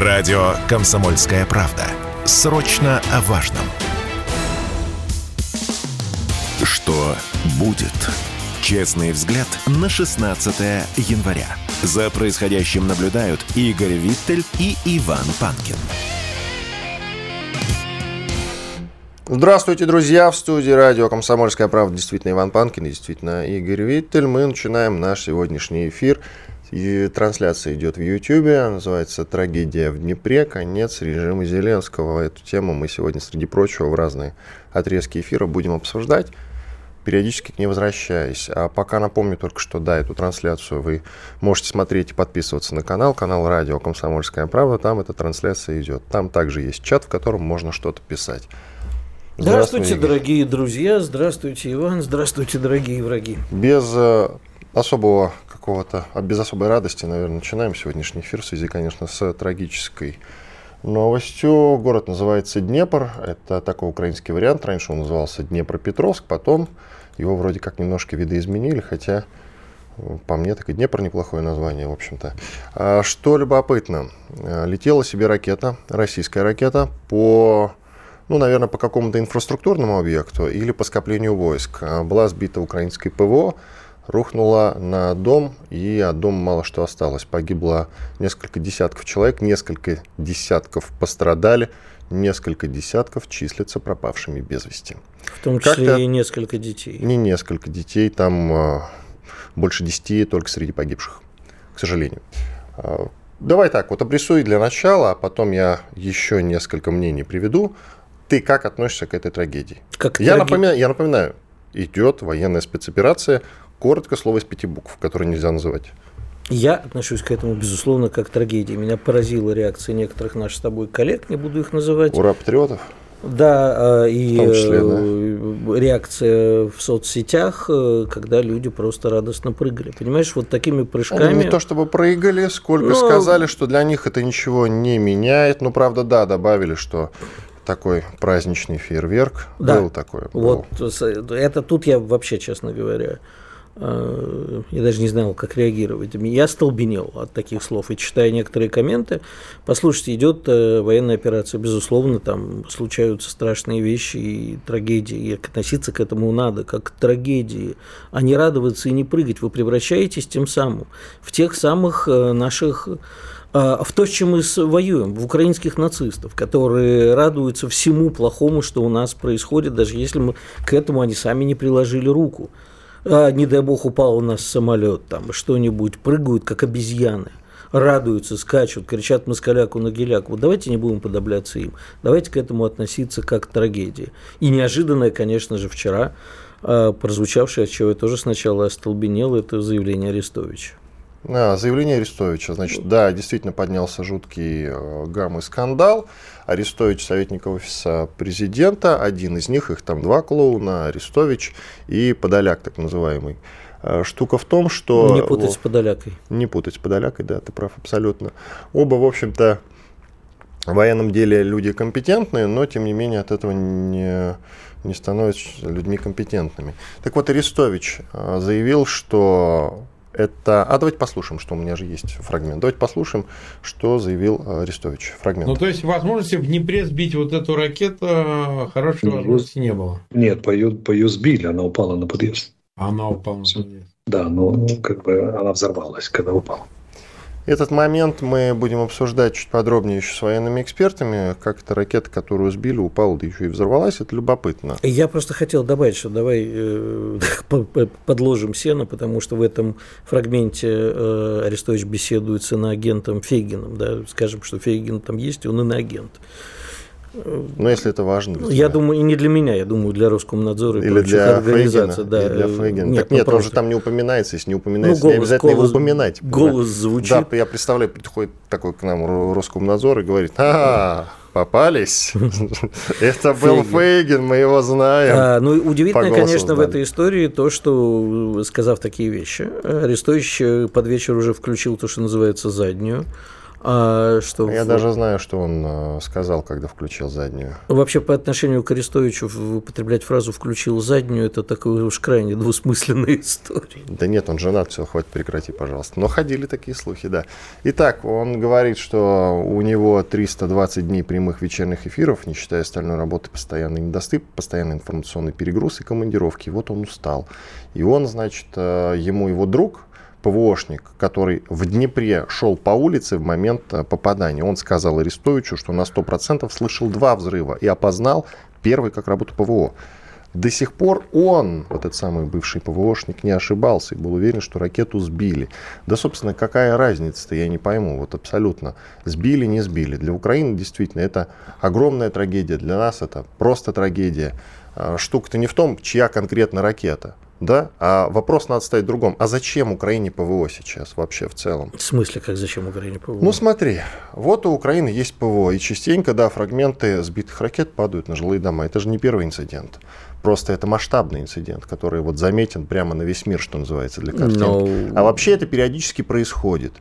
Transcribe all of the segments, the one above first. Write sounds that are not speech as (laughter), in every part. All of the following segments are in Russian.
Радио «Комсомольская правда». Срочно о важном. Что будет? Честный взгляд на 16 января. За происходящим наблюдают Игорь Виттель и Иван Панкин. Здравствуйте, друзья! В студии радио «Комсомольская правда» действительно Иван Панкин, действительно Игорь Виттель. Мы начинаем наш сегодняшний эфир. И трансляция идет в YouTube, называется «Трагедия в Днепре. Конец режима Зеленского». Эту тему мы сегодня, среди прочего, в разные отрезки эфира будем обсуждать периодически к ней возвращаясь. А пока напомню только, что да, эту трансляцию вы можете смотреть и подписываться на канал, канал радио «Комсомольская правда», там эта трансляция идет. Там также есть чат, в котором можно что-то писать. Здравствуйте, Игорь. дорогие друзья, здравствуйте, Иван, здравствуйте, дорогие враги. Без э, особого какого-то, а без особой радости, наверное, начинаем сегодняшний эфир в связи, конечно, с трагической новостью. Город называется Днепр, это такой украинский вариант, раньше он назывался Днепропетровск, потом его вроде как немножко видоизменили, хотя по мне, так и Днепр неплохое название, в общем-то. А что любопытно, а, летела себе ракета, российская ракета, по, ну, наверное, по какому-то инфраструктурному объекту или по скоплению войск. А, была сбита украинской ПВО, рухнула на дом, и от дома мало что осталось. Погибло несколько десятков человек, несколько десятков пострадали, несколько десятков числятся пропавшими без вести. В том числе и несколько детей. Не несколько детей, там э, больше десяти только среди погибших, к сожалению. Э, давай так, вот обрисуй для начала, а потом я еще несколько мнений приведу. Ты как относишься к этой трагедии? Как я, траги... напоминаю, я напоминаю, идет военная спецоперация, коротко слово из пяти букв, которое нельзя называть. Я отношусь к этому, безусловно, как к трагедии. Меня поразила реакция некоторых наших с тобой коллег, не буду их называть. Ура, патриотов. Да, а, и числе, да. Э, реакция в соцсетях, э, когда люди просто радостно прыгали. Понимаешь, вот такими прыжками... Ну, не то чтобы прыгали, сколько Но... сказали, что для них это ничего не меняет. Ну, правда, да, добавили, что такой праздничный фейерверк да. был такой. Вот это тут я вообще, честно говоря, я даже не знал, как реагировать. Я столбенел от таких слов. И читая некоторые комменты, послушайте, идет э, военная операция, безусловно, там случаются страшные вещи и трагедии. И относиться к этому надо, как к трагедии, а не радоваться и не прыгать. Вы превращаетесь тем самым в тех самых э, наших в то, с чем мы воюем, в украинских нацистов, которые радуются всему плохому, что у нас происходит, даже если мы к этому они сами не приложили руку а, не дай бог упал у нас самолет, там что-нибудь, прыгают, как обезьяны радуются, скачут, кричат москаляку на геляку. Вот давайте не будем подобляться им. Давайте к этому относиться как к трагедии. И неожиданное, конечно же, вчера э, прозвучавшее, от чего я тоже сначала остолбенел, это заявление Арестовича. А, заявление Арестовича. Значит, да, действительно поднялся жуткий э, гам и скандал. Арестович, советник офиса президента, один из них, их там два клоуна, Арестович и Подоляк, так называемый. Э, штука в том, что... Не путать с Подолякой. Не путать с Подолякой, да, ты прав абсолютно. Оба, в общем-то, в военном деле люди компетентные, но, тем не менее, от этого не, не становятся людьми компетентными. Так вот, Арестович э, заявил, что это... А давайте послушаем, что у меня же есть фрагмент. Давайте послушаем, что заявил э, Арестович. Фрагмент. Ну, то есть, возможности в Днепре сбить вот эту ракету э, хорошей ну, возможности не было? Нет, по ее, по ее сбили, она упала на подъезд. Она упала на подъезд. Да, но как бы она взорвалась, когда упала. Этот момент мы будем обсуждать чуть подробнее еще с военными экспертами, как эта ракета, которую сбили, упала, да еще и взорвалась, это любопытно. Я просто хотел добавить, что давай э, (laughs) подложим сено, потому что в этом фрагменте э, Арестович беседует с иноагентом Фейгином, да, скажем, что Фейгин там есть, он иноагент. Ну, если это важно. Для я думаю, и не для меня, я думаю, для Роскомнадзора и Или для организаций. Да. Или для Фейгина. Нет, так нет, ну, он же там не упоминается, если не упоминается, ну, голос, не обязательно голос, его упоминать. Голос да. звучит. Да, я представляю, приходит такой к нам Роскомнадзор и говорит, а, попались. (laughs) Это был Фейгин, мы его знаем. А, ну, удивительно, конечно, в этой истории то, что, сказав такие вещи, Арестович под вечер уже включил то, что называется заднюю. А, что Я в- даже знаю, что он э, сказал, когда включил заднюю. Вообще, по отношению к Арестовичу употреблять фразу «включил заднюю» – это такая уж крайне двусмысленная (laughs) история. Да нет, он женат, все, хватит, прекрати, пожалуйста. Но ходили такие слухи, да. Итак, он говорит, что у него 320 дней прямых вечерних эфиров, не считая остальной работы, постоянный недосып, постоянный информационный перегруз и командировки. Вот он устал. И он, значит, э, ему его друг, ПВОшник, который в Днепре шел по улице в момент э, попадания, он сказал Арестовичу, что на 100% слышал два взрыва и опознал первый как работу ПВО. До сих пор он, вот этот самый бывший ПВОшник, не ошибался и был уверен, что ракету сбили. Да, собственно, какая разница-то, я не пойму. Вот абсолютно. Сбили, не сбили. Для Украины действительно это огромная трагедия. Для нас это просто трагедия. А, Штука-то не в том, чья конкретно ракета. Да? А вопрос надо ставить в другом. А зачем Украине ПВО сейчас вообще в целом? В смысле, как зачем Украине ПВО? Ну смотри, вот у Украины есть ПВО, и частенько, да, фрагменты сбитых ракет падают на жилые дома. Это же не первый инцидент. Просто это масштабный инцидент, который вот заметен прямо на весь мир, что называется, для картинки. Но- А вообще это периодически происходит.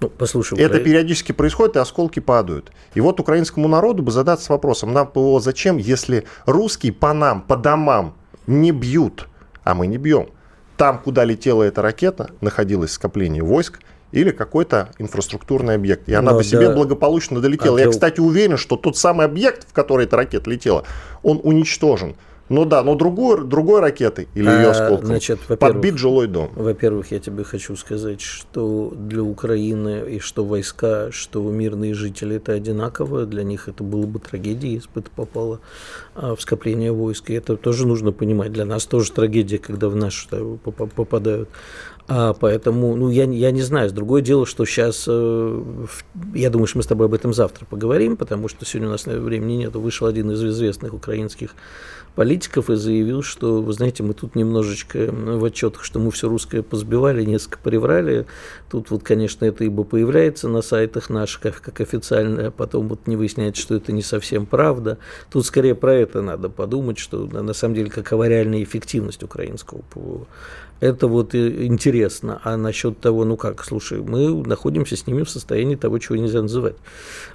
Ну, послушай, Это Укра- периодически происходит, и осколки падают. И вот украинскому народу бы задаться вопросом, нам ПВО зачем, если русские по нам, по домам не бьют, а мы не бьем. Там, куда летела эта ракета, находилось скопление войск или какой-то инфраструктурный объект. И она Но бы себе да. благополучно долетела. А Я, кстати, уверен, что тот самый объект, в который эта ракета летела, он уничтожен. Ну да, но другой, другой ракетой или ее А, осколком значит, подбит жилой дом. Во-первых, я тебе хочу сказать, что для Украины и что войска, что мирные жители это одинаково. Для них это было бы трагедией, если бы это попало а, в скопление войск. И это тоже нужно понимать. Для нас тоже трагедия, когда в наш да, поп- попадают. А, поэтому, ну, я, я не знаю. Другое дело, что сейчас, я думаю, что мы с тобой об этом завтра поговорим, потому что сегодня у нас времени нет. Вышел один из известных украинских политиков и заявил, что, вы знаете, мы тут немножечко в отчетах, что мы все русское позбивали, несколько приврали. Тут вот, конечно, это ибо появляется на сайтах наших как, как официально, а потом вот не выясняется, что это не совсем правда. Тут скорее про это надо подумать, что на самом деле какова реальная эффективность украинского. Это вот интересно. А насчет того, ну как, слушай, мы находимся с ними в состоянии того, чего нельзя называть.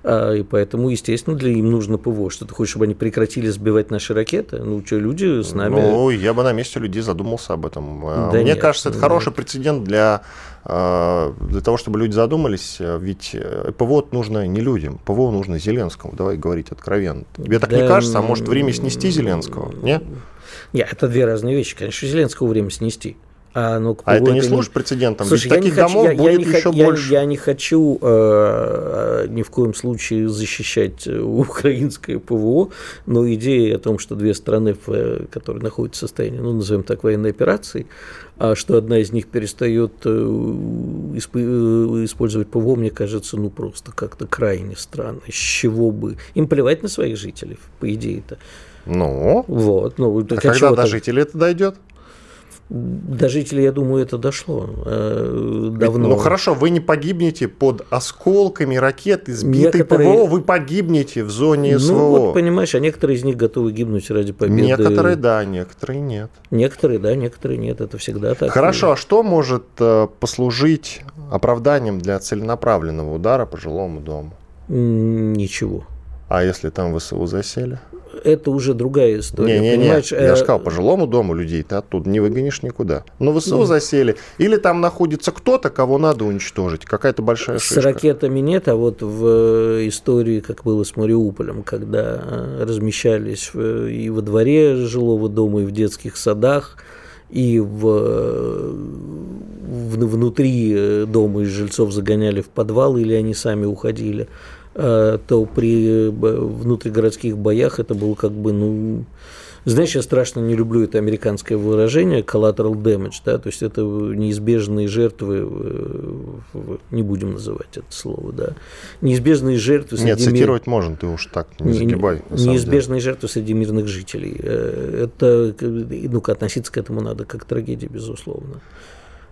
А, и поэтому, естественно, для им нужно ПВО. Что ты хочешь, чтобы они прекратили сбивать наши ракеты? Ну, что, люди с нами... Ну, я бы на месте людей задумался об этом. А, Да Мне нет, кажется, это нет. хороший прецедент для, а, для того, чтобы люди задумались. Ведь э, ПВО нужно не людям, ПВО нужно Зеленскому. Давай говорить откровенно. Тебе так не Да, кажется? А может время снести Зеленского? Нет? Нет, это две разные вещи. Конечно, Зеленского время снести. А, ну, А это не служит прецедентом? Ведь Слушай, я не таких хочу, домов я, я будет х- еще я- больше. я не хочу э, ни в коем случае защищать э, (laughs) украинское ПВО, но идея о том, что две страны, э, которые находятся в состоянии, ну, назовем так, военной операции, а что одна из них перестает э, исп- использовать ПВО, мне кажется, ну, просто как-то крайне странно. С чего бы? Им плевать на своих жителей, по идее-то. Ну, Вот, ну, а когда до жителей это дойдет? До жителей, я думаю, это дошло э, давно. Ну хорошо, вы не погибнете под осколками ракет, избитой Некоторые- ПВО, вы погибнете в зоне Ну СВО. вот, понимаешь, а некоторые из них готовы гибнуть ради победы. Некоторые да, некоторые нет. Некоторые да, некоторые нет. Это всегда так. Хорошо, а что может э, послужить оправданием для целенаправленного удара по жилому дому? Ничего. А если там ВСУ засели? Это уже другая история. Не-не-не, понимаешь, я э, же сказал, по жилому дому людей ты оттуда не выгонишь никуда. Но ВСУ Ну. засели. Или там находится кто-то, кого надо уничтожить. Какая-то большая С шишка. ракетами нет, а вот в э, истории, как было с Мариуполем, когда э, размещались и во дворе жилого дома, и в детских садах, и в, э, в- внутри э, дома из жильцов загоняли в подвал, или они сами уходили, э, то при внутригородских боях это было как бы, ну, знаешь, я страшно не люблю это американское выражение collateral damage, да, то есть это неизбежные жертвы, э, не будем называть это слово, да, неизбежные жертвы Нет, среди мир- цитировать можно, ты уж так не не- загибай. самом неизбежные жертвы среди мирных жителей. Э, Это, ну, относиться к этому надо как к трагедии, безусловно.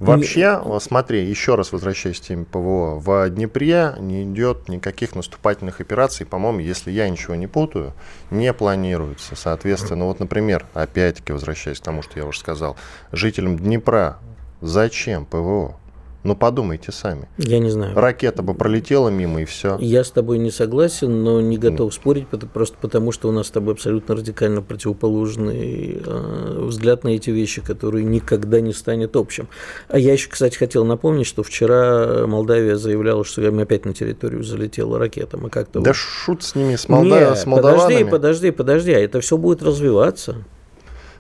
Вообще, вот смотри, еще раз возвращаясь к теме ПВО, в Днепре не идет никаких наступательных операций, по-моему, если я ничего не путаю, не планируется. Соответственно, вот, например, опять-таки возвращаясь к тому, что я уже сказал, жителям Днепра зачем ПВО? Ну, подумайте сами. Я не знаю. Ракета бы пролетела мимо, и все. Я с тобой не согласен, но не готов спорить, просто потому что у нас с тобой абсолютно радикально противоположный э, взгляд на эти вещи, которые никогда не станет общим. А я еще, кстати, хотел напомнить, что вчера Молдавия заявляла, что им опять на территорию залетела ракета. Мы как-то Да вот- шут с ними, с, Молда- Нет, с молдаванами. подожди, подожди, подожди, а это все будет развиваться.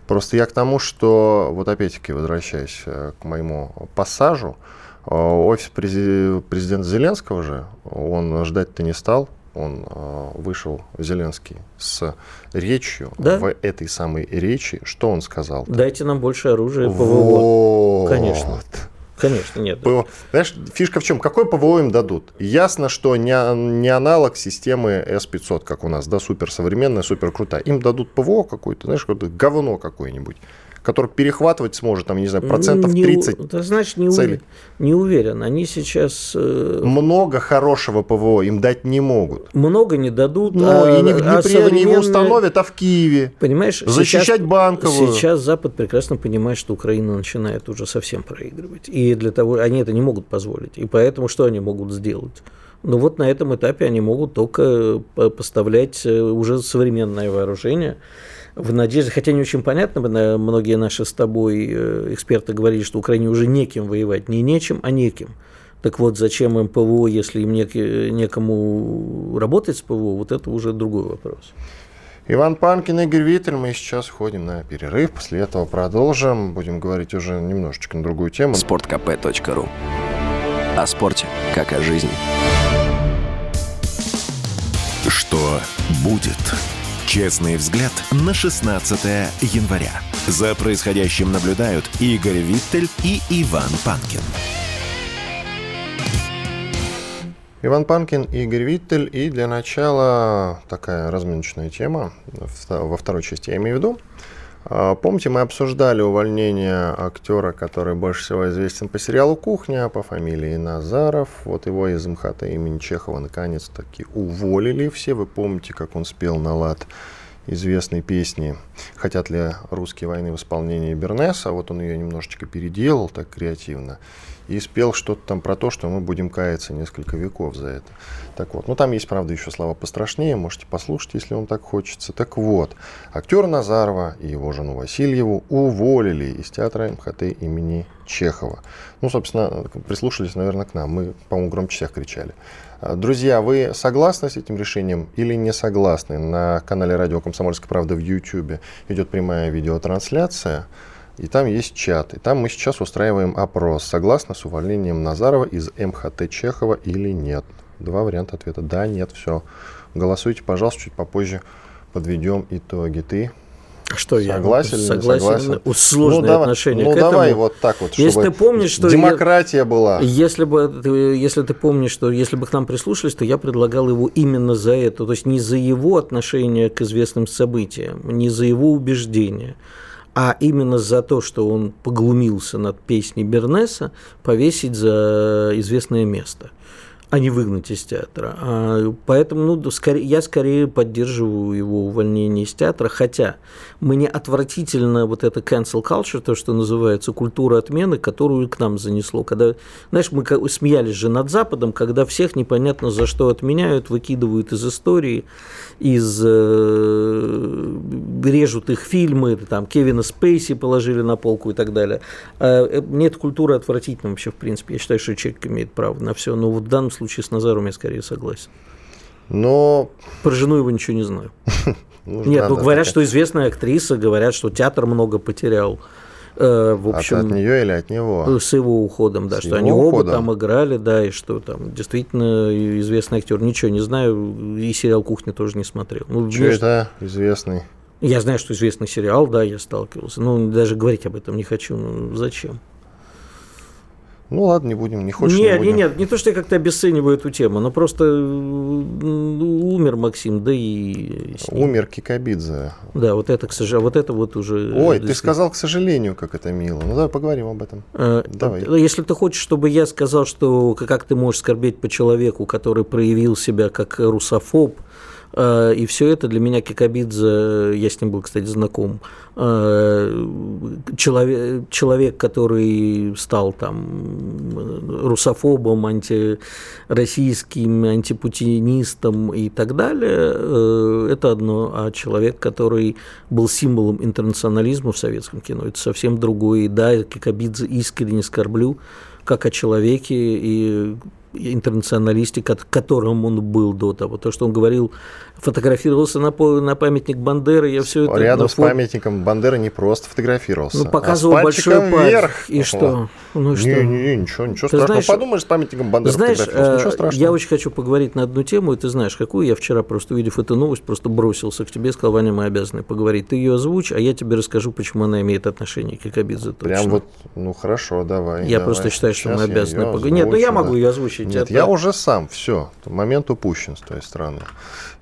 Просто я к тому, что, вот опять-таки, возвращаясь э, к моему пассажу, офис прези- президента Зеленского же, он ждать-то не стал, он э, вышел, Зеленский, с речью, Да. в этой самой речи, что он сказал? Дайте нам больше оружия ПВО. Вот. Конечно. Конечно, нет. ПВО. Знаешь, фишка в чем? Какой ПВО им дадут? Ясно, что не, не аналог системы S500, как у нас, да, суперсовременная, суперкрутая. Им дадут ПВО какое-то, знаешь, какое-то говно какое-нибудь, которое перехватывать сможет, там, не знаю, процентов Не у- 30. Ты знаешь, не, целей. уве- не уверен. Они сейчас э, Много хорошего ПВО им дать не могут. много не дадут. Ну, а- и не в а Днепре они его современные- установят, а в Киеве. Понимаешь, Защищать сейчас, банковую. Сейчас Запад прекрасно понимает, что Украина начинает уже совсем проигрывать. И для того они это не могут позволить. И поэтому что они могут сделать? Ну вот на этом этапе они могут только по- поставлять э, уже современное вооружение в надежде, хотя не очень понятно, многие наши с тобой э, эксперты говорили, что Украине уже неким воевать, не нечем, а неким. Так вот, зачем им ПВО, если им нек- некому работать с ПВО, вот это уже другой вопрос. Иван Панкин, Игорь Виттель. Мы сейчас ходим на перерыв. После этого продолжим. Будем говорить уже немножечко на другую тему. sportkp.ru О спорте, как о жизни. Что будет? Честный взгляд на 16 января. За происходящим наблюдают Игорь Виттель и Иван Панкин. Иван Панкин и Игорь Виттель. И для начала такая разминочная тема, во второй части я имею в виду. А, Помните, мы обсуждали увольнение актера, который больше всего известен по сериалу «Кухня», по фамилии Назаров. Вот его из МХАТа имени Чехова наконец-таки уволили все. Вы помните, как он спел на лад известной песни «Хотят ли русские войны» в исполнении Бернеса. Вот он ее немножечко переделал так креативно и спел что-то там про то, что мы будем каяться несколько веков за это. Так вот, ну там есть, правда, еще слова пострашнее, можете послушать, если вам так хочется. Так вот, актера Назарова и его жену Васильеву уволили из театра МХТ имени Чехова. Ну, собственно, прислушались, наверное, к нам. Мы, по-моему, громче всех кричали. Друзья, вы согласны с этим решением или не согласны? На канале Радио Комсомольская правда в YouTube идет прямая видеотрансляция. И там есть чат. И там мы сейчас устраиваем опрос. Согласны с увольнением Назарова из МХТ Чехова или нет? Два варианта ответа. Да, нет, все. Голосуйте, пожалуйста, чуть попозже подведем итоги. Ты Что я согласен или не согласен? согласен? У- Сложное ну, давай, отношение ну, к давай этому. вот так вот, Если чтобы ты помнишь, что я- демократия была. Если бы, ты, если ты помнишь, что если бы к нам прислушались, то я предлагал его именно за это. То есть не за его отношение к известным событиям, не за его убеждения, а именно за то, что он поглумился над песней Бернеса, повесить за известное место а не выгнать из театра. А, Поэтому ну, скорее, я скорее поддерживаю его увольнение из театра, хотя мне отвратительно вот это cancel culture, то, что называется, культура отмены, которую к нам занесло. Когда, знаешь, мы смеялись же над Западом, когда всех непонятно за что отменяют, выкидывают из истории, из э, режут их фильмы, там Кевина Спейси положили на полку и так далее. А, э, Мне эта культура отвратительна вообще, в принципе. Я считаю, что человек имеет право на все. Но вот в данном случае с Назаром я скорее согласен. Но Про жену его ничего не знаю. (laughs) нужно Нет, ну говорят, что известная актриса, говорят, что театр много потерял. Э, В От- общем, от, нее или от него? с его уходом, да, С что они оба уходом? там играли, да, и что там действительно известный актер. Ничего не знаю, и сериал «Кухня» тоже не смотрел. Ну, Что это известный? Я знаю, что известный сериал, да, я сталкивался. Ну, даже говорить об этом не хочу. Ну, зачем? Ну ладно, не будем, не хочешь, не нет, будем. нет, нет, не то, что я как-то обесцениваю эту тему, но просто умер Максим, да и. Умер Кикабидзе. Да, вот это, к сожалению, вот это вот уже... Ой, ты сказал, к сожалению, как это мило. Ну давай поговорим об этом. Э, Давай. э, Если ты хочешь, чтобы я сказал, что как ты можешь скорбеть по человеку, который проявил себя как русофоб, и все это для меня Кикабидзе, я с ним был, кстати, знаком, э, человек, человек, который стал там русофобом, антироссийским, антипутинистом и так далее, э, это одно, а человек, который был символом интернационализма в советском кино, это совсем другое. И да, Кикабидзе искренне скорблю, как о человеке, и интернационалисте, которым он был до того. То, что он говорил, фотографировался на, на памятник Бандеры, я все это... Рядом с памятником Бандеры не просто фотографировался, Ну, показывал а большой палец. Вверх. И что? Ну, что? Не, не, ничего, ничего ты страшного. Знаешь, Подумаешь, с памятником Бандеры знаешь, ничего э, страшного. Я очень хочу поговорить на одну тему, и ты знаешь, какую я вчера, просто увидев эту новость, просто бросился к тебе и сказал, Ваня, мы обязаны поговорить. Ты ее озвучь, а я тебе расскажу, почему она имеет отношение к Якобидзе. Прям вот, ну хорошо, давай. Я давай. просто считаю, что Сейчас мы обязаны поговорить. Нет, ну я могу ее озвучить. Нет, это... я уже сам, все, момент упущен с той стороны.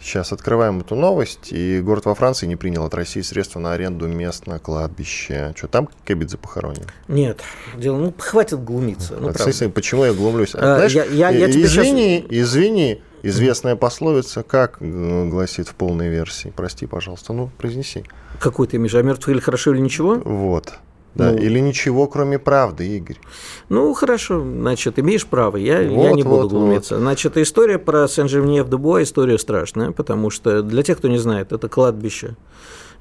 Сейчас открываем эту новость, и город во Франции не принял от России средства на аренду мест на кладбище. Что, там Кебидзе похоронен? Нет, дело, ну, хватит глумиться. Ну, а, почему я глумлюсь? А, Знаешь, я, я, я извини, сейчас... извини, известная пословица, как э, гласит в полной версии? Прости, пожалуйста, ну, произнеси. Какой ты имеешь? А мертвый или хорошо, или ничего? Вот. Да, ну, или ничего, кроме правды, Игорь. Ну, хорошо, значит, имеешь право, я, вот, я не буду вот, глумиться. Вот. Значит, история про Сен-Жерменьев-де-Буа история страшная, потому что для тех, кто не знает, это кладбище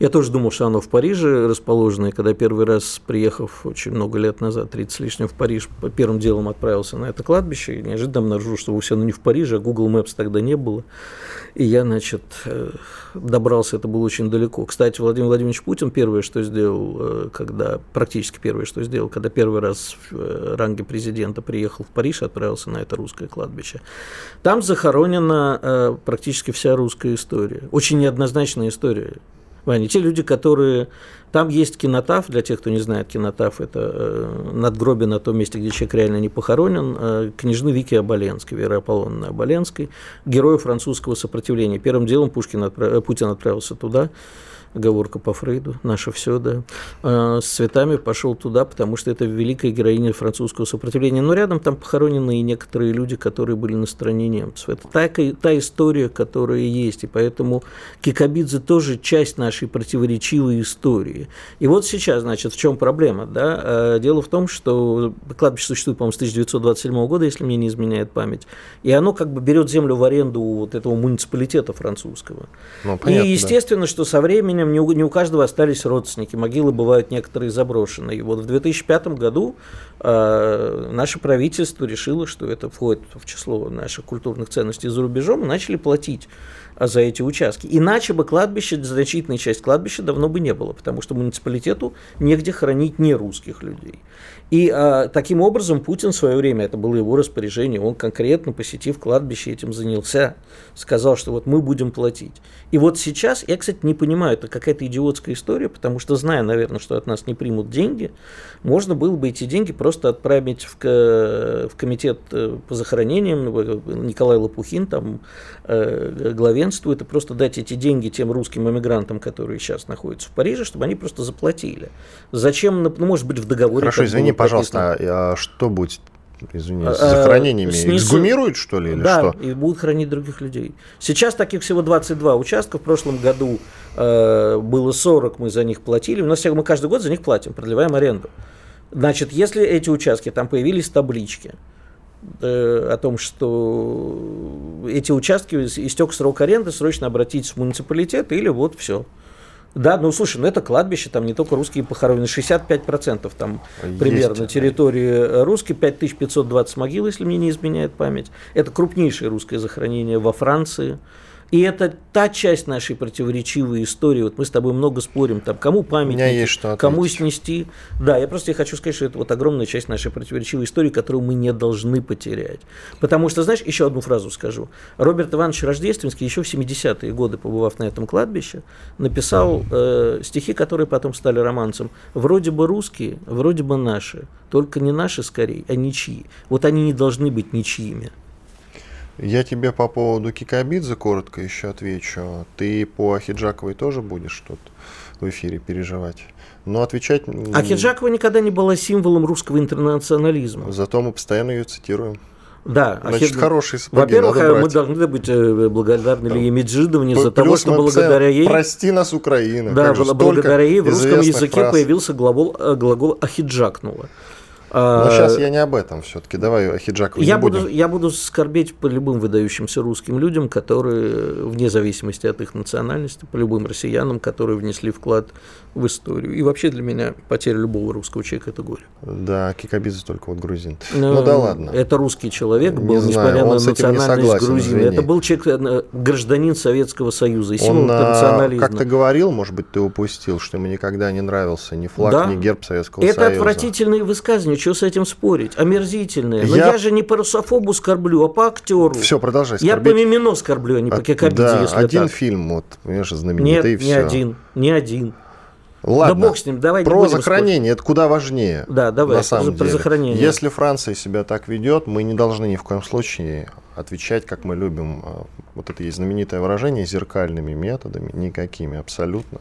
я тоже думал, что оно в Париже расположено, и когда первый раз, приехав очень много лет назад, 30 с лишним в Париж, первым делом отправился на это кладбище, и неожиданно обнаружил, что вовсе оно не в Париже, а Google Maps тогда не было. И я, значит, э, добрался, это было очень далеко. Кстати, Владимир Владимирович Путин первое, что сделал, э, когда, практически первое, что сделал, когда первый раз в э, ранге президента приехал в Париж, отправился на это русское кладбище. Там захоронена практически вся русская история. Очень неоднозначная история. Ваня, те люди, которые... Там есть кинотаф, для тех, кто не знает, кинотаф – это э, надгробие на том месте, где человек реально не похоронен, э, княжны Вики Оболенской, Вера Аполлоновны Оболенской, героя французского сопротивления. Первым делом Пушкин отправ... Путин отправился туда, оговорка по Фрейду, наше все, да, а, с цветами пошел туда, потому что это великая героиня французского сопротивления. Но рядом там похоронены и некоторые люди, которые были на стороне немцев. Это та, та история, которая есть, и поэтому Кикабидзе тоже часть нашей противоречивой истории. И вот сейчас, значит, в чем проблема, да? А, дело в том, что кладбище существует, по-моему, с 1927 года, если мне не изменяет память, и оно как бы берет землю в аренду вот этого муниципалитета французского. Ну, понятно, и естественно, да. что со временем временем не у, не у каждого остались родственники, могилы бывают некоторые заброшенные. И вот в 2005 году э, наше правительство решило, что это входит в число наших культурных ценностей за рубежом, и начали платить за эти участки. Иначе бы кладбище, значительная часть кладбища давно бы не было, потому что муниципалитету негде хранить не русских людей. И а, таким образом Путин в свое время, это было его распоряжение, он конкретно, посетив кладбище, этим занялся, сказал, что вот мы будем платить. И вот сейчас, я, кстати, не понимаю, это какая-то идиотская история, потому что, зная, наверное, что от нас не примут деньги, можно было бы эти деньги просто отправить в, в комитет э, по захоронениям, Николай Лопухин там э, главенствует, и просто дать эти деньги тем русским эмигрантам, которые сейчас находятся в Париже, чтобы они просто заплатили. Зачем, ну, может быть, в договоре... Хорошо, извини, пожалуйста, а, а что будет извини, с а, захоронениями снизу... эксгумируют, что ли, или да, что? и будут хранить других людей. Сейчас таких всего 22 участка. В прошлом году э, было 40, мы за них платили. У нас мы каждый год за них платим, продлеваем аренду. Значит, если эти участки, там появились таблички, о том, что эти участки истек срок аренды, срочно обратитесь в муниципалитет или вот все. Да, ну слушай, ну это кладбище, там не только русские похоронены, 65% там Есть. примерно территории русские, 5520 могил, если мне не изменяет память. Это крупнейшее русское захоронение во Франции. И это та часть нашей противоречивой истории. Вот мы с тобой много спорим, там, кому памятник, кому снести. Да, я просто хочу сказать, что это вот огромная часть нашей противоречивой истории, которую мы не должны потерять. Потому что, знаешь, еще одну фразу скажу. Роберт Иванович Рождественский еще в 70-е годы, побывав на этом кладбище, написал э, стихи, которые потом стали романсом. Вроде бы русские, вроде бы наши, только не наши скорее, а ничьи. Вот они не должны быть ничьими. Я тебе по поводу Кикабидзе коротко еще отвечу. Ты по Ахиджаковой тоже будешь тут в эфире переживать? Но отвечать... Ахиджакова никогда не была символом русского интернационализма. Зато мы постоянно ее цитируем. Да, Значит, Ахед- хорошие сапоги Во-первых, мы должны быть э, благодарны Лие Меджидовне за того, что благодаря ей... «Прости нас, Украина». Да, благодаря ей в русском языке фраз. появился глагол, э, глагол ахиджакнуло. Но А, сейчас я не об этом все-таки. Давай о Хиджакове я не буду, будем. я буду скорбеть по любым выдающимся русским людям, которые, вне зависимости от их национальности, по любым россиянам, которые внесли вклад в историю. И вообще для меня потеря любого русского человека – это горе. Да, Кикабидзе только вот грузин. Ну, Ну да ладно. Это русский человек Не был, знаю, несмотря на не национальность согласен, грузина. извини. Это был человек, э, гражданин Советского Союза, и символ Он а, интернационализма. как-то говорил, может быть, ты упустил, что ему никогда не нравился ни флаг, Да. ни герб Советского Это Союза. отвратительные высказывания, что с этим спорить? Омерзительные. Но Я- я, же не по русофобу скорблю, а по актеру. Все, продолжай я по. Мимино скорблю, а не по А, Кикабидзе, да, если один так. фильм, вот, понимаешь, Нет, знаменитый, и не все. один, не один. Ладно, Да бог с ним, давай про захоронение, это куда важнее. Да, давай, на самом про деле. захоронение. Если Франция себя так ведет, мы не должны ни в коем случае отвечать, как мы любим. а, Вот это есть знаменитое выражение, зеркальными методами, никакими абсолютно.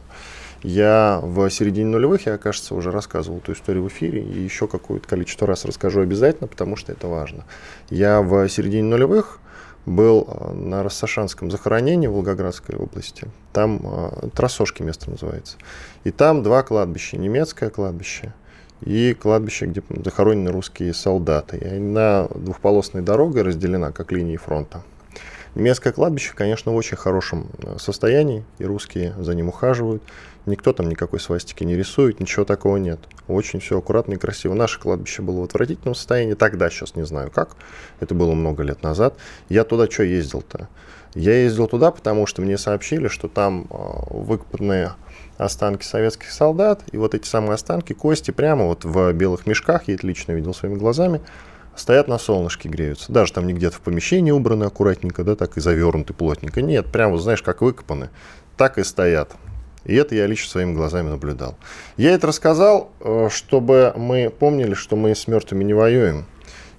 Я в середине нулевых, я, кажется, уже рассказывал эту историю в эфире, и еще какое-то количество раз расскажу обязательно, потому что это важно. Я в середине нулевых был э, на Рассашанском захоронении в Волгоградской области. Там э, Трассошки место называется. И там два кладбища. Немецкое кладбище и кладбище, где захоронены русские солдаты. И она двухполосной дорогой разделена, как линии фронта. Немецкое кладбище, конечно, в очень хорошем э, состоянии, и русские за ним ухаживают. Никто там никакой свастики не рисует, ничего такого нет. Очень все аккуратно и красиво. Наше кладбище было в отвратительном состоянии, тогда, сейчас не знаю как. Это было много лет назад. Я туда что ездил-то? Я ездил туда, потому что мне сообщили, что там э, выкопанные останки советских солдат, и вот эти самые останки, кости, прямо вот в белых мешках, я это лично видел своими глазами, стоят на солнышке, греются. Даже там не где-то в помещении убраны аккуратненько, да, так и завернуты плотненько. Нет, прямо, знаешь, как выкопаны, так и стоят. И это я лично своими глазами наблюдал. Я это рассказал, э, чтобы мы помнили, что мы с мертвыми не воюем.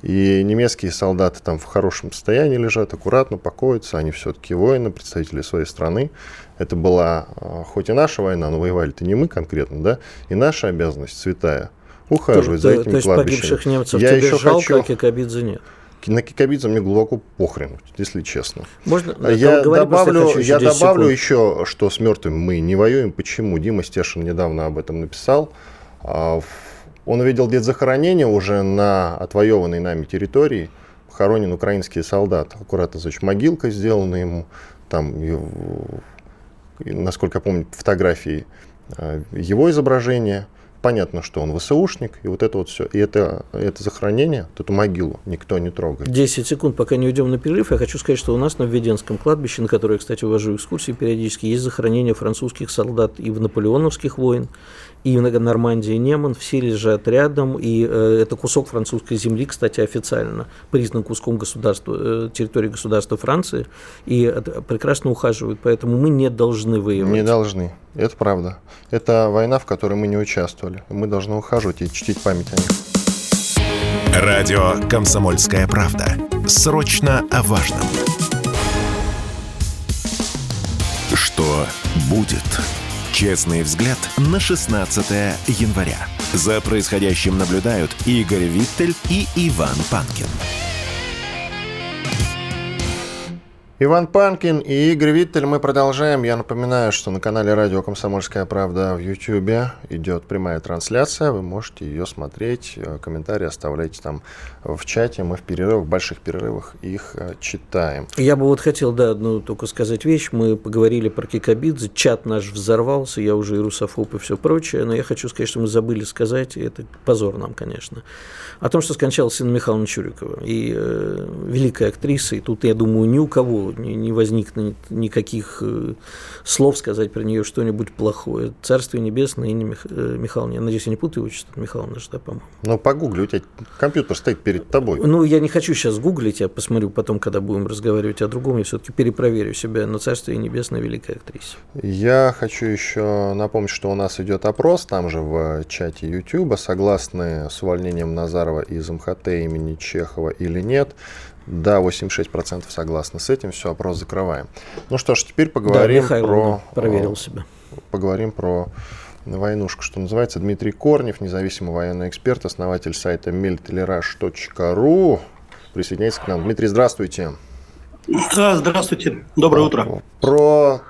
И немецкие солдаты там в хорошем состоянии лежат, аккуратно покоятся. Они все-таки воины, представители своей страны. Это была э, хоть и наша война, но воевали-то не мы конкретно, да, и наша обязанность святая ухаживать за то, этими то есть погибших немцев Я тебе еще жалко, хочу- а Кикабидзе нет. На Кикабидзе мне глубоко похрен, если честно. Можно? А Я Говори добавлю, хочу еще я 10 добавлю секунд. еще, что с мертвыми мы не воюем. Почему? Дима Стешин недавно об этом написал. А, Он увидел где захоронение уже на отвоеванной нами территории. Похоронен украинский солдат. Аккуратно, значит, могилка сделана ему. Там, насколько я помню, фотографии а, его изображения. Понятно, что он ВСУшник, и вот это вот все. И это, это захоронение, вот эту могилу никто не трогает. 10 секунд, пока не уйдем на перерыв. Я хочу сказать, что у нас на Введенском кладбище, на которое, кстати, увожу экскурсии периодически, есть захоронение французских солдат и в наполеоновских войн, и в Нормандии, и Неман. Все лежат рядом, и э, это кусок французской земли, кстати, официально признан куском государства, э, территории государства Франции, и это прекрасно ухаживают. Поэтому мы не должны воевать. Не должны. Это правда. Это война, в которой мы не участвовали. Мы должны ухаживать и чтить память о них. Радио «Комсомольская правда». Срочно о важном. Что будет? Честный взгляд на 16 января. За происходящим наблюдают Игорь Виттель и Иван Панкин. Иван Панкин и Игорь Виттель. Мы продолжаем. Я напоминаю, что на канале Радио «Комсомольская правда» в YouTube идет прямая трансляция. Вы можете ее смотреть. Э, Комментарии оставляйте там в чате. Мы в перерывах, в больших перерывах их э, читаем. Я бы вот хотел, да, одну только сказать вещь. Мы поговорили про Кикабидзе, чат наш взорвался, я уже и русофоб, и все прочее, но я хочу сказать, что мы забыли сказать, и это позор нам, конечно, о том, что скончалась Инна Михайловна Чурикова, и э, великая актриса, и тут, я думаю, ни у кого не, не возникнет никаких э, слов сказать про нее что-нибудь плохое. Царствие небесное, Инне Мих... э, Михайловне, я надеюсь, я не путаю отчество Михайловна, да, по-моему. Ну, погугли, у тебя компьютер стоит перед тобой. Ну, я не хочу сейчас гуглить, я посмотрю потом, когда будем разговаривать о другом, я все-таки перепроверю себя на Царствие Небесное великая актриса. Я хочу еще напомнить, что у нас идет опрос, там же в чате YouTube, согласны с увольнением Назарова из МХТ имени Чехова или нет. Да, 86% согласны с этим, все, опрос закрываем. Ну что ж, теперь Да, поговорим Михайловна про... проверил себя. Поговорим про войнушку, что называется. Дмитрий Корнев, независимый военный эксперт, основатель сайта militlyrush.ru. присоединяется к нам. Дмитрий, здравствуйте. Здравствуйте, доброе утро. Про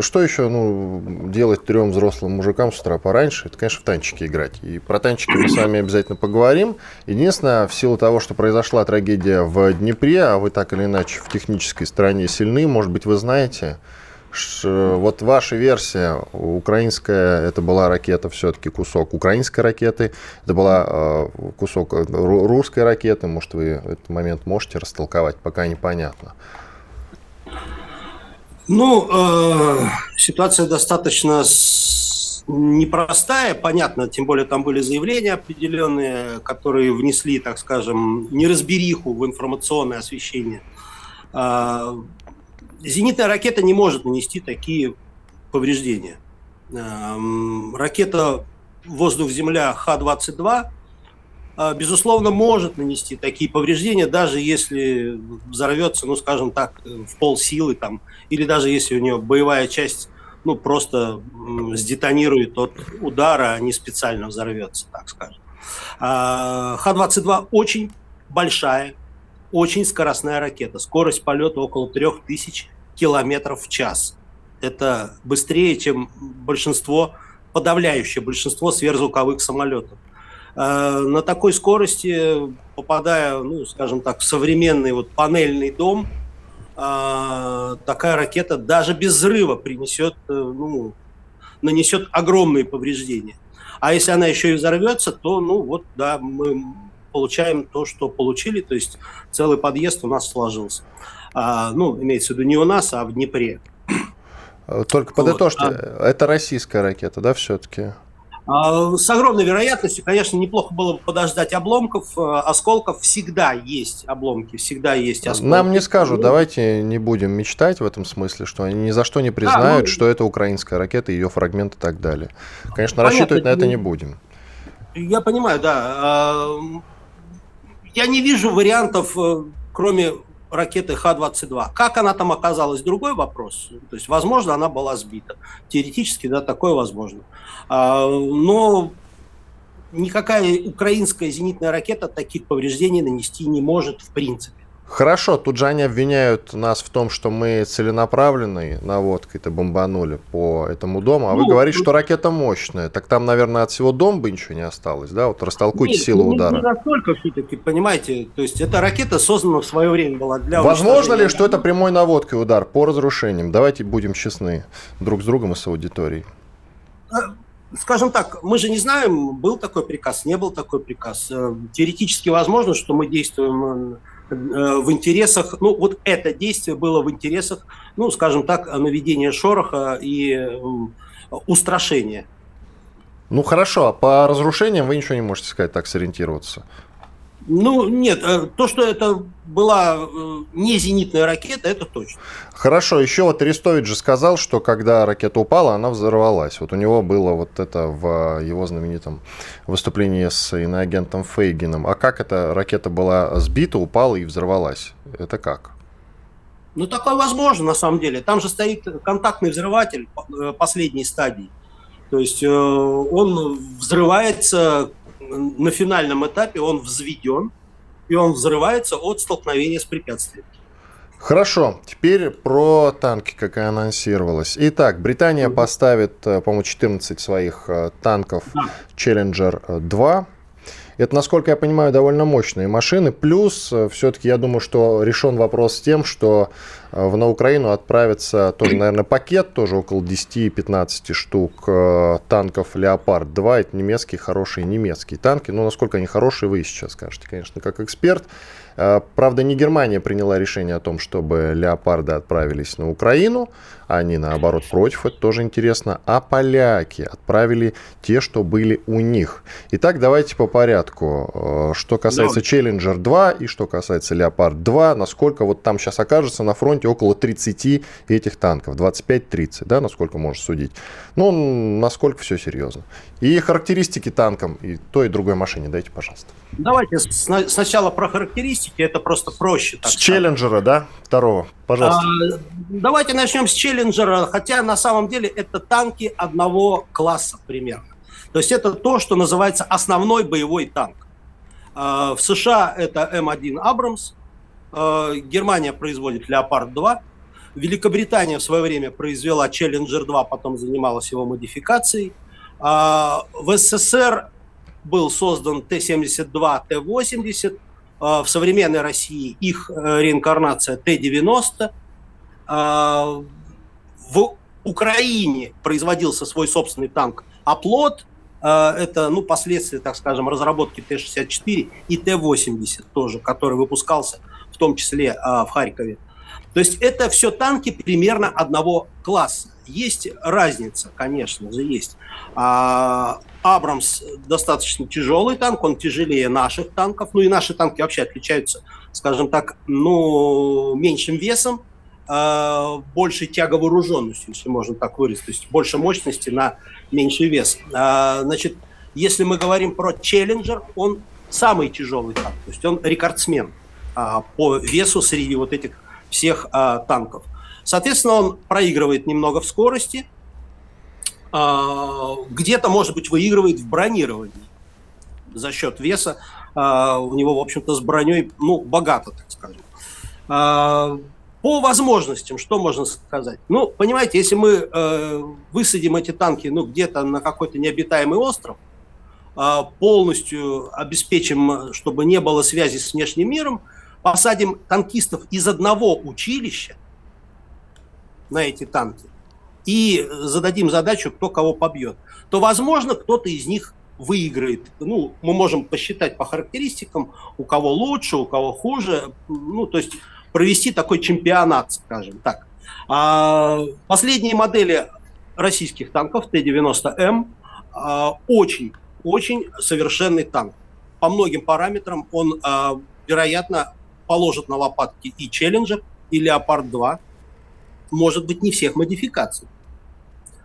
что еще ну, делать трем взрослым мужикам с утра пораньше? Это, конечно, в танчики играть. И про танчики мы с вами обязательно поговорим. Единственное, в силу того, что произошла трагедия в Днепре, а вы так или иначе в технической стороне сильны, может быть, вы знаете, вот ваша версия, украинская, это была ракета все-таки кусок украинской ракеты, это была э, кусок русской ракеты, может, вы этот момент можете растолковать, пока непонятно. Ну, э, ситуация достаточно непростая, понятно, тем более там были заявления определенные, которые внесли, так скажем, неразбериху в информационное освещение. Э, зенитная ракета не может нанести такие повреждения. Э, ракета воздух-земля Х-22 а, безусловно, может нанести такие повреждения, даже если взорвется, ну, скажем так, в пол силы, там, или даже если у нее боевая часть, ну, просто сдетонирует от удара, а не специально взорвется, так скажем. А, Х-22 очень большая, очень скоростная ракета. Скорость полета около 3000 километров в час. Это быстрее, чем большинство, подавляющее большинство сверхзвуковых самолетов. Э, на такой скорости, попадая, ну, скажем так, в современный вот панельный дом, э, такая ракета даже без взрыва принесет, э, ну, нанесет огромные повреждения. А если она еще и взорвется, то, ну, вот, да, мы получаем то, что получили, то есть целый подъезд у нас сложился. А, ну, имеется в виду не у нас, а в Днепре. Только подытожьте, вот, а... это российская ракета, да, все-таки? А, с огромной вероятностью, конечно, неплохо было бы подождать обломков. Э, осколков всегда есть обломки, всегда есть осколки. Нам не скажут, ну, давайте не будем мечтать в этом смысле, что они ни за что не признают, да, ну, что это украинская ракета, ее фрагмент и так далее. Конечно, понятно, рассчитывать на это не будем. Я понимаю, да. А, я не вижу вариантов, э, кроме ракеты Х-22. Как она там оказалась, другой вопрос. То есть, возможно, она была сбита. Теоретически, да, такое возможно. А, но никакая украинская зенитная ракета таких повреждений нанести не может в принципе. Хорошо, тут же они обвиняют нас в том, что мы целенаправленной наводкой-то бомбанули по этому дому, а ну, вы говорите, ну, что ракета мощная. Так там, наверное, от всего дома ничего не осталось, да? Вот растолкуйте нет, силу удара. Не настолько все-таки, понимаете, то есть эта ракета создана в свое время была для Возможно ли, что это прямой наводкой удар по разрушениям? Давайте будем честны друг с другом и с аудиторией. А, скажем так, мы же не знаем, был такой приказ, не был такой приказ. Э, теоретически возможно, что мы действуем э, в интересах, ну вот это действие было в интересах, ну скажем так, наведения шороха и э, устрашения. Ну хорошо, а по разрушениям вы ничего не можете сказать, так сориентироваться. Ну, нет, э, то, что это была э, не зенитная ракета, это точно. Хорошо, еще вот Арестович же сказал, что когда ракета упала, она взорвалась. Вот у него было вот это в его знаменитом выступлении с иноагентом Фейгином. А как эта ракета была сбита, упала и взорвалась? Это как? Ну, такое возможно, на самом деле. Там же стоит контактный взрыватель э, последней стадии. То есть он взрывается на финальном этапе он взведен, и он взрывается от столкновения с препятствием. Хорошо, теперь про танки, как и анонсировалось. Итак, Британия поставит, э, по-моему, 14 своих э, танков да. Challenger 2 это, насколько я понимаю, довольно мощные машины. Плюс, э, все-таки я думаю, что решен вопрос с тем, что э, на Украину отправится тоже, наверное, пакет, тоже около 10-15 штук э, танков «Леопард-2». Это немецкие, хорошие немецкие танки. Но насколько они хорошие, вы сейчас скажете, конечно, как эксперт. Правда, не Германия приняла решение о том, чтобы «Леопарды» отправились на Украину. Они, наоборот, против, это тоже интересно. А поляки отправили те, что были у них. Итак, давайте по порядку. Э, что касается да. Challenger 2 и что касается Leopard 2, насколько вот там сейчас окажется на фронте около 30 этих танков, 25-30, да, насколько можно судить. Ну, насколько все серьезно. И характеристики танкам и той, и другой машине дайте, пожалуйста. Давайте сначала про характеристики, это просто проще. с Челленджера, да, второго, пожалуйста. А, давайте начнем с Челленджера Челленджера, хотя на самом деле это танки одного класса примерно. То есть это то, что называется основной боевой танк. А, в США это М1 Абрамс, э, Германия производит «Леопард-2», Великобритания в свое время произвела «Челленджер-2», потом занималась его модификацией. А, в СССР был создан Т-72, Т-80. А, в современной России их э, реинкарнация Т-90. А, в Украине производился свой собственный танк «Оплот», это, ну, последствия, так скажем, разработки Т-64 и Т-80 тоже, который выпускался том числе в Харькове. То есть это все танки примерно одного класса. Есть разница, конечно же, есть. А, Абрамс достаточно тяжелый танк, он тяжелее наших танков. Ну и наши танки вообще отличаются, скажем так, ну, меньшим весом, э, большей тяговооруженностью, если можно так выразить. То есть больше мощности на меньший вес. Э, значит, если мы говорим про Челленджер, он самый тяжелый танк. То есть он рекордсмен по весу среди вот этих всех а, танков. Соответственно, он проигрывает немного в скорости, а, где-то, может быть, выигрывает в бронировании за счет веса. А, у него, в общем-то, с броней, ну, богато, так скажем. А, по возможностям, что можно сказать? Ну, понимаете, если мы э, высадим эти танки, ну, где-то на какой-то необитаемый остров, полностью обеспечим, чтобы не было связи с внешним миром, посадим танкистов из одного училища на эти танки и зададим задачу, кто кого побьет, то, возможно, кто-то из них выиграет. Ну, мы можем посчитать по характеристикам, у кого лучше, у кого хуже. Ну, то есть провести такой чемпионат, скажем так. А последние модели российских танков Т-90М а, очень, очень совершенный танк. По многим параметрам он, а, вероятно, положат на лопатки и Челленджер, и Леопард 2. Может быть, не всех модификаций.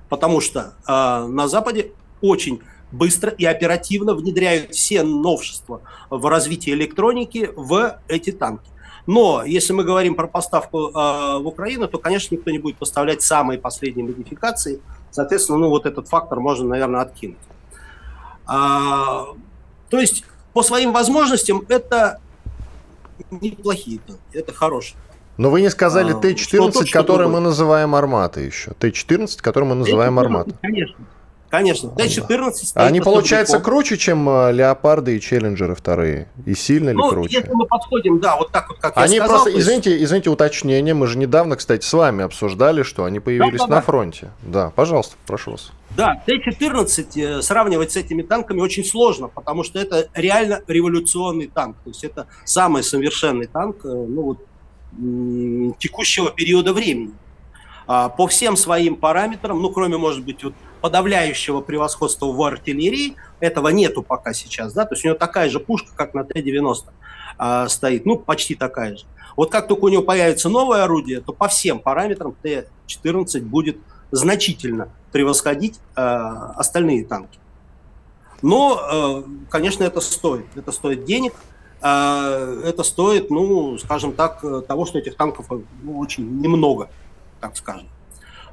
Потому что э, на Западе очень быстро и оперативно внедряют все новшества в развитии электроники в эти танки. Но если мы говорим про поставку э, в Украину, то, конечно, никто не будет поставлять самые последние модификации. Соответственно, ну вот этот фактор можно, наверное, откинуть. А, то есть по своим возможностям это неплохие танки, это хорошие. Но вы не сказали а, Т-14, который мы называем «Армата» еще. Т-14, который мы называем «Армата». Конечно. Конечно, Т-14 Они, получается, круче, чем э, Леопарды и Челленджеры вторые? И сильно ли ну, круче? если мы подходим, да, вот так вот, как они я сказал. Просто, извините, извините, уточнение. Мы же недавно, кстати, с вами обсуждали, что они появились да, да, на фронте. Да, пожалуйста, прошу вас. Да, Т-14 э, сравнивать с этими танками очень сложно, потому что это реально революционный танк. То есть это самый совершенный танк э, ну, вот, текущего периода времени. А, по всем своим параметрам, ну, кроме, может быть, вот подавляющего превосходства в артиллерии, этого нету пока сейчас, да, то есть у него такая же пушка, как на Т-90 э, стоит, ну, почти такая же. Вот как только у него появится новое орудие, то по всем параметрам Т-14 будет значительно превосходить э, остальные танки. Но, э, конечно, это стоит. Это стоит денег, э, это стоит, ну, скажем так, того, что этих танков ну, очень немного, так скажем.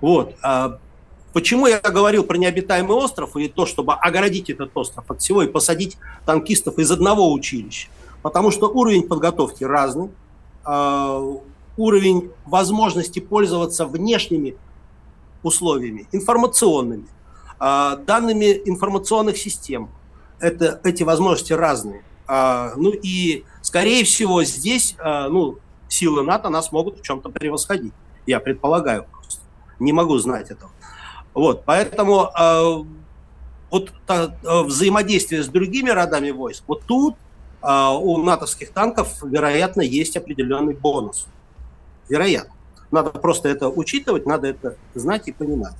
Вот. Почему я говорил про необитаемый остров и то, чтобы огородить этот остров от всего и посадить танкистов из одного училища? Потому что уровень подготовки разный, э, уровень возможности пользоваться внешними условиями, информационными, э, данными информационных систем. Это, эти возможности разные. Ну и, скорее всего, здесь ну, силы НАТО нас могут в чем-то превосходить. Я предполагаю просто. Не могу знать этого. Вот, поэтому э, вот та, э, взаимодействие с другими родами войск, вот тут э, у натовских танков, вероятно, есть определенный бонус. Вероятно. Надо просто это учитывать, надо это знать и понимать.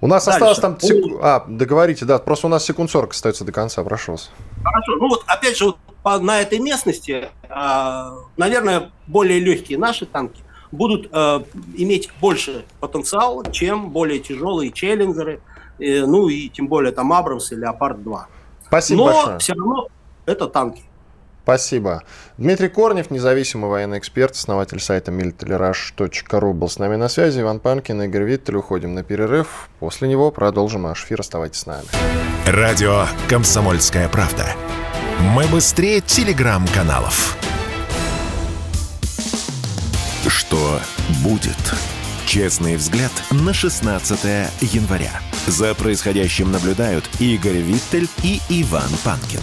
У нас Дальше. осталось там... Сек... А, договорите, да, просто у нас секунд 40 остается до конца, прошу вас. Хорошо, ну вот опять же, вот по, на этой местности, э, наверное, более легкие наши танки, будут э, иметь больше потенциал, чем более тяжелые челленджеры, э, ну и тем более там Абрамс и Леопард 2. Спасибо Но большое. все равно это танки. Спасибо. Дмитрий Корнев, независимый военный эксперт, основатель сайта militaryrush.ru был с нами на связи. Иван Панкин, Игорь Виттель. Уходим на перерыв. После него продолжим наш эфир. Оставайтесь с нами. Радио «Комсомольская правда». Мы быстрее телеграм-каналов. Что будет. Честный взгляд на 16 января. За происходящим наблюдают Игорь Виттель и Иван Панкин.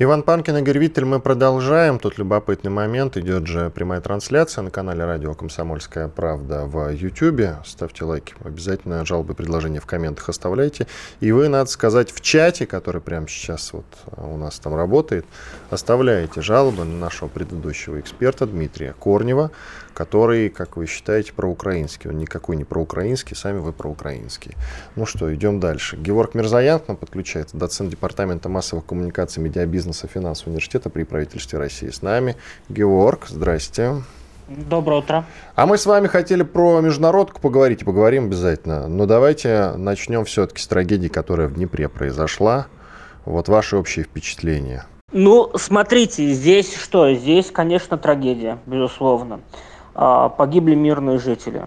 Иван Панкин, Игорь Виттель, мы продолжаем. Тут любопытный момент. Идет же прямая трансляция на канале радио «Комсомольская правда» в YouTube. Ставьте лайки. Обязательно жалобы, предложения в комментах оставляйте. И вы, надо сказать, в чате, который прямо сейчас вот у нас там работает, оставляете жалобы на нашего предыдущего эксперта Дмитрия Корнева, который, как вы считаете, проукраинский. Он никакой не проукраинский, сами вы проукраинские. Ну что, идем дальше. Георг Мирзаян к нам подключается, доцент Департамента массовых коммуникаций, медиабизнеса финансового университета при правительстве России. С нами Георг, здрасте. Доброе утро. А мы с вами хотели про международку поговорить, и поговорим обязательно. Но давайте начнем все-таки с трагедии, которая в Днепре произошла. Вот ваши общие впечатления. Ну, смотрите, здесь что? Здесь, конечно, трагедия, безусловно. А, погибли мирные жители.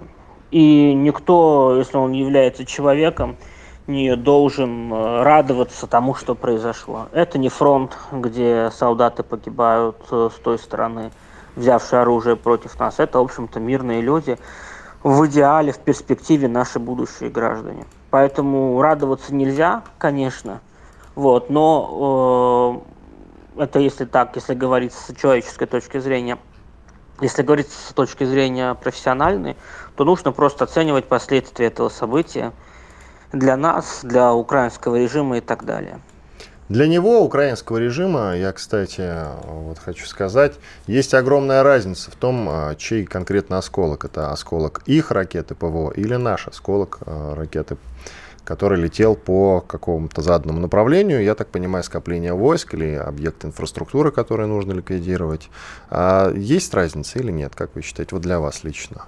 И никто, если он является человеком, не должен э, радоваться тому, что произошло. Это не фронт, где солдаты погибают э, с той стороны, взявшие оружие против нас. Это, в общем-то, мирные люди, в идеале, в перспективе наши будущие граждане. Поэтому радоваться нельзя, конечно, вот, но э, это если так, если говорить с человеческой точки зрения – если говорить с точки зрения профессиональной, то нужно просто оценивать последствия этого события для нас, для украинского режима и так далее. Для него, украинского режима, я, кстати, вот хочу сказать, есть огромная разница в том, а, чей конкретно осколок. Это осколок их ракеты ПВО или наш осколок а, ракеты который летел по какому-то заданному направлению. Я так понимаю, скопление войск или объект инфраструктуры, который нужно ликвидировать. А есть разница или нет, как вы считаете, вот для вас лично?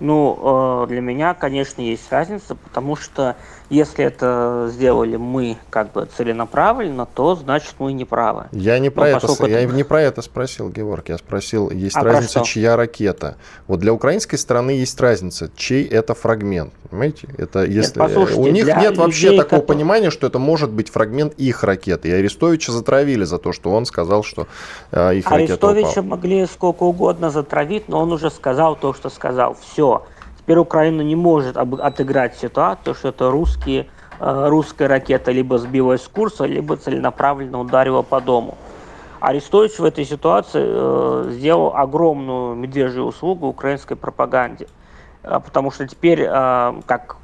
Ну, э, для меня, конечно, есть разница, потому что если это сделали мы как бы целенаправленно, то значит мы не правы. Я не про, это, я не про это спросил, Георг. Я спросил, есть а разница, чья ракета. Вот для украинской стороны есть разница, чей это фрагмент. Понимаете? Это если нет, у них нет вообще такого которые... понимания, что это может быть фрагмент их ракеты. И Арестовича затравили за то, что он сказал, что э, их Арестовича ракета упала. могли сколько угодно затравить, но он уже сказал то, что сказал. Все. Теперь Украина не может отыграть ситуацию, что это русские, э, русская ракета либо сбилась с курса, либо целенаправленно ударила по дому. Арестович в этой ситуации э, сделал огромную медвежью услугу украинской пропаганде. Э, потому что теперь, как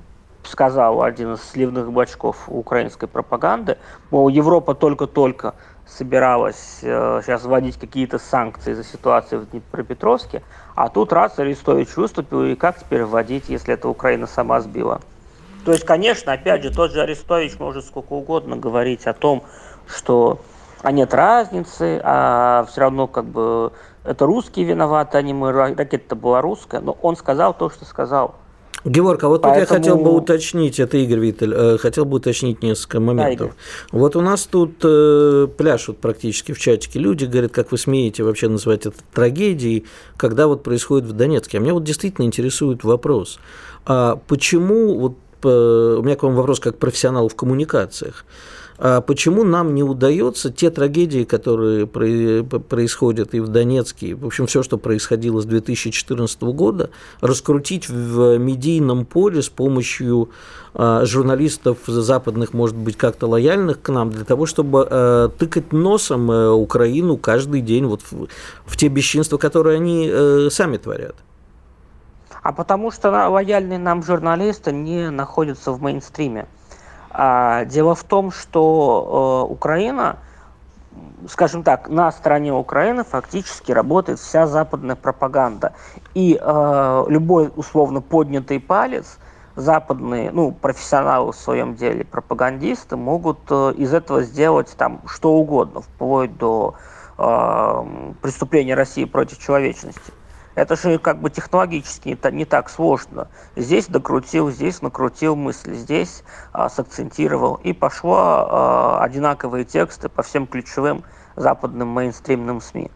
сказал один из сливных бачков украинской пропаганды, мол, Европа только-только собиралась сейчас вводить какие-то санкции за ситуацию в Днепропетровске, а тут раз Арестович выступил, и как теперь вводить, если это Украина сама сбила? То есть, конечно, опять же, тот же Арестович может сколько угодно говорить о том, что а нет разницы, а все равно как бы это русские виноваты, а не мы, ракета была русская, но он сказал то, что сказал. Георг, а вот Поэтому... тут я хотел бы уточнить, это Игорь Виттель, э, хотел бы уточнить несколько моментов. Да, вот у нас тут э, пляшут практически в чатике люди, говорят, как вы смеете вообще называть это трагедией, когда вот происходит в Донецке. А меня вот действительно интересует вопрос, а почему, вот э, у меня к вам вопрос как профессионал в коммуникациях, почему нам не удается те трагедии, которые происходят и в Донецке, в общем, все, что происходило с 2014 года, раскрутить в медийном поле с помощью а, журналистов западных, может быть, как-то лояльных к нам, для того, чтобы а, тыкать носом э, Украину каждый день вот в, в те бесчинства, которые они э, сами творят? А потому что лояльные нам журналисты не находятся в мейнстриме. А, дело в том, что э, Украина, скажем так, на стороне Украины фактически работает вся западная пропаганда. И э, любой условно поднятый палец западные, ну, профессионалы в своем деле, пропагандисты, могут э, из этого сделать там что угодно, вплоть до э, преступления России против человечности. Это же как бы технологически не, так сложно. Здесь докрутил, здесь накрутил мысли, здесь а, сакцентировал. И пошло а, одинаковые тексты по всем ключевым западным мейнстримным СМИ.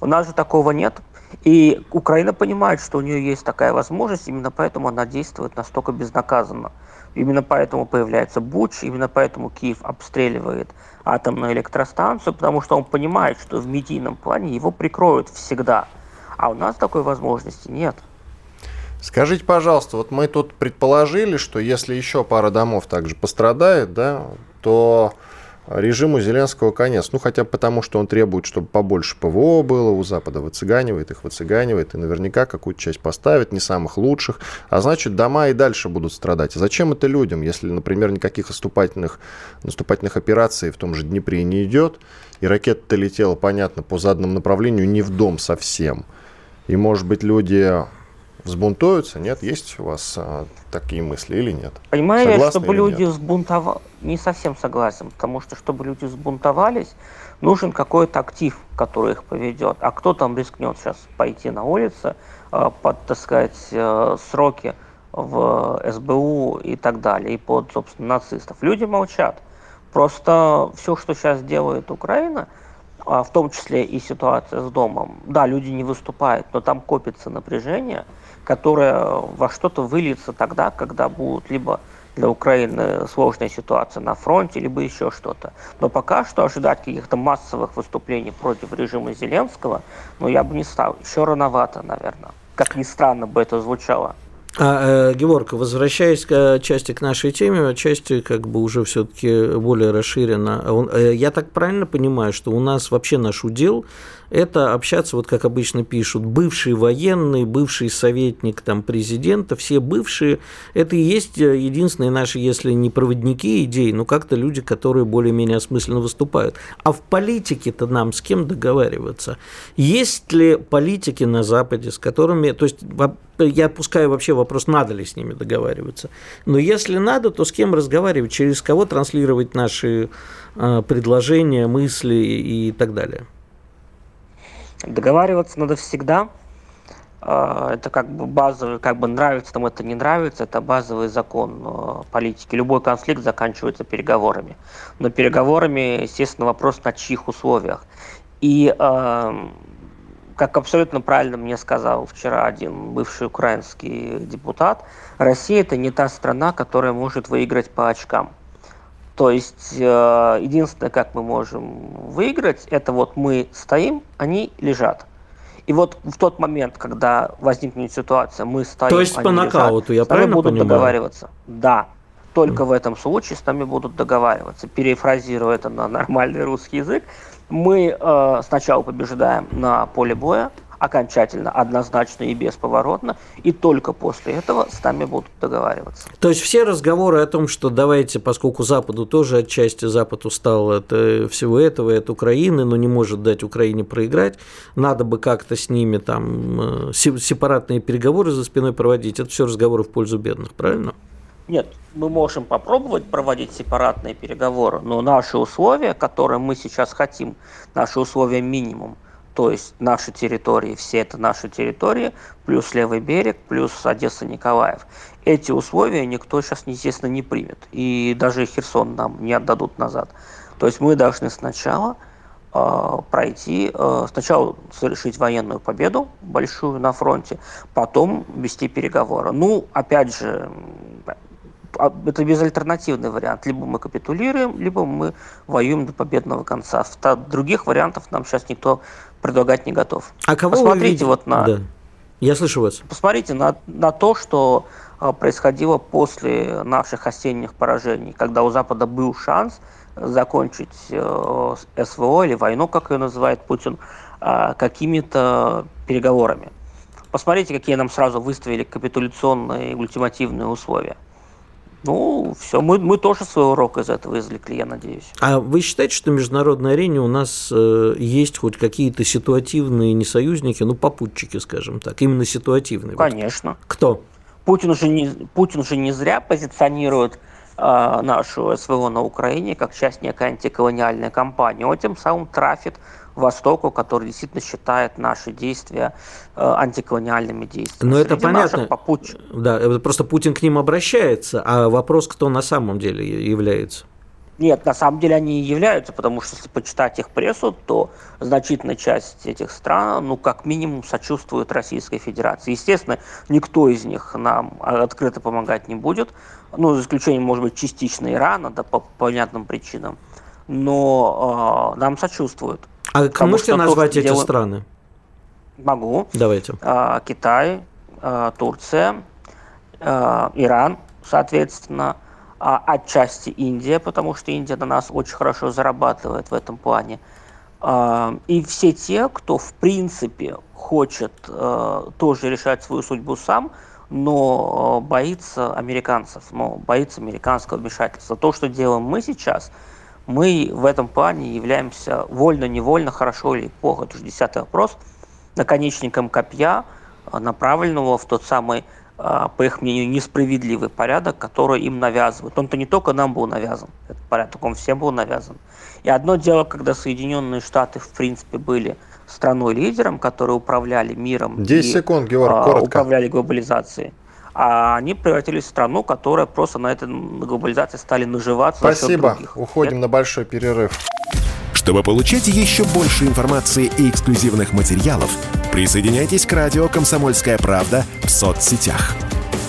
У нас же такого нет. И Украина понимает, что у нее есть такая возможность, именно поэтому она действует настолько безнаказанно. Именно поэтому появляется Буч, именно поэтому Киев обстреливает атомную электростанцию, потому что он понимает, что в медийном плане его прикроют всегда. А у нас такой возможности нет. Скажите, пожалуйста, вот мы тут предположили, что если еще пара домов также пострадает, да, то режиму Зеленского конец. Ну, хотя бы потому, что он требует, чтобы побольше ПВО было у Запада, выцыганивает их, выцыганивает, и наверняка какую-то часть поставит, не самых лучших. А значит, дома и дальше будут страдать. А зачем это людям, если, например, никаких наступательных, наступательных операций в том же Днепре не идет, и ракета-то летела, понятно, по заданному направлению, не в дом совсем. И, может быть, люди взбунтуются? Нет? Есть у вас а, такие мысли или нет? Понимаю, Согласны чтобы люди взбунтовались, не совсем согласен, потому что, чтобы люди взбунтовались, нужен какой-то актив, который их поведет. А кто там рискнет сейчас пойти на улицы, а, под, так сказать, э, сроки в СБУ и так далее, и под, собственно, нацистов? Люди молчат. Просто все, что сейчас делает Украина – а, в том числе и ситуация с домом. Да, люди не выступают, но там копится напряжение, которое во что-то выльется тогда, когда будут либо для Украины сложная ситуация на фронте, либо еще что-то. Но пока что ожидать каких-то массовых выступлений против режима Зеленского, ну, я бы не стал. Еще рановато, наверное. Как ни странно бы это звучало. А, э, Георг, возвращаясь к части к нашей теме, части как бы уже все-таки более расширенно. Э, я так правильно понимаю, что у нас вообще наш удел это общаться, вот как обычно пишут, бывший военный, бывший советник там, президента, все бывшие, это и есть э, единственные наши, если не проводники идей, но как-то люди, которые более-менее осмысленно выступают. А в политике-то нам с кем договариваться? Есть ли политики на Западе, с которыми, то есть я опускаю вообще вопрос, надо ли с ними договариваться. Но если надо, то с кем разговаривать, через кого транслировать наши э, предложения, мысли и так далее. Договариваться надо всегда. А, это как бы базовый, как бы нравится нам это не нравится, это базовый закон а, политики. Любой конфликт заканчивается переговорами. Но переговорами, естественно, вопрос на чьих условиях. И а, как абсолютно правильно мне сказал вчера один бывший украинский депутат, Россия это не та страна, которая может выиграть по очкам. То есть э, единственное, как мы можем выиграть, это вот мы стоим, они лежат. И вот в тот момент, когда возникнет ситуация, мы стоим, То есть по нокауту, лежат, я правильно будут понимаю? договариваться. Да, только mm. в этом случае с нами будут договариваться. Перефразируя это на нормальный русский язык, мы э, сначала побеждаем на поле боя, окончательно, однозначно и бесповоротно, и только после этого с нами будут договариваться. То есть все разговоры о том, что давайте, поскольку Западу тоже отчасти Запад устал от э, всего этого, от Украины, но не может дать Украине проиграть, надо бы как-то с ними там э, сепаратные переговоры за спиной проводить, это все разговоры в пользу бедных, правильно? Нет, мы можем попробовать проводить сепаратные переговоры, но наши условия, которые мы сейчас хотим, наши условия минимум – то есть наши территории, все это наши территории, плюс левый берег, плюс Одесса-Николаев. Эти условия никто сейчас, естественно, не примет. И даже Херсон нам не отдадут назад. То есть мы должны сначала э, пройти, э, сначала совершить военную победу большую на фронте, потом вести переговоры. Ну, опять же, а, это безальтернативный вариант. Либо мы капитулируем, либо мы воюем до победного конца. Других вариантов нам сейчас никто предлагать не готов. А кого Посмотрите вы вот на... Да. Я слышу вас. Посмотрите на, на то, что а, происходило после наших осенних поражений, когда у Запада был шанс закончить э, СВО или войну, как ее называет Путин, э, какими-то переговорами. Посмотрите, какие нам сразу выставили капитуляционные и ультимативные условия. Ну, все, мы, мы тоже свой урок из этого извлекли, я надеюсь. А вы считаете, что в международной арене у нас э, есть хоть какие-то ситуативные не союзники, ну, попутчики, скажем так, именно ситуативные? Конечно. Вот. Кто? Путин же не, Путин же не зря позиционирует э, нашу СВО на Украине как часть некой антиколониальной кампании. Он тем самым трафит Востоку, который действительно считает наши действия э, антиколониальными действиями. Но это понятно. Да, просто Путин к ним обращается, а вопрос, кто на самом деле является. Нет, на самом деле они и являются, потому что если почитать их прессу, то значительная часть этих стран, ну, как минимум, сочувствует Российской Федерации. Естественно, никто из них нам открыто помогать не будет, ну, за исключением, может быть, частично Ирана, да, по понятным причинам, но э, нам сочувствуют. А как можете назвать эти делаем... страны? Могу. Давайте. Э, Китай, э, Турция, э, Иран, соответственно, а, отчасти Индия, потому что Индия на нас очень хорошо зарабатывает в этом плане. И все те, кто в принципе хочет а, тоже решать свою судьбу сам, но боится американцев, но боится американского вмешательства. То, что делаем мы сейчас, мы в этом плане являемся вольно-невольно, хорошо или плохо, это уже десятый вопрос, наконечником копья, направленного в тот самый а, по их мнению, несправедливый порядок, который им навязывают. Он-то не только нам был навязан, этот порядок, он всем был навязан. И одно дело, когда Соединенные Штаты, в принципе, были страной-лидером, которые управляли миром 10 и секунд, Георг, а, коротко. управляли глобализацией. А они превратились в страну, которая просто на этой глобализации стали наживаться. Спасибо. Уходим Нет? на большой перерыв. Чтобы получать еще больше информации и эксклюзивных материалов, присоединяйтесь к радио «Комсомольская правда» в соцсетях.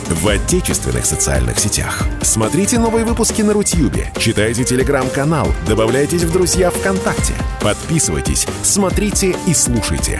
В отечественных социальных сетях. Смотрите новые выпуски на Рутьюбе, читайте телеграм-канал, добавляйтесь в друзья ВКонтакте, подписывайтесь, смотрите и слушайте.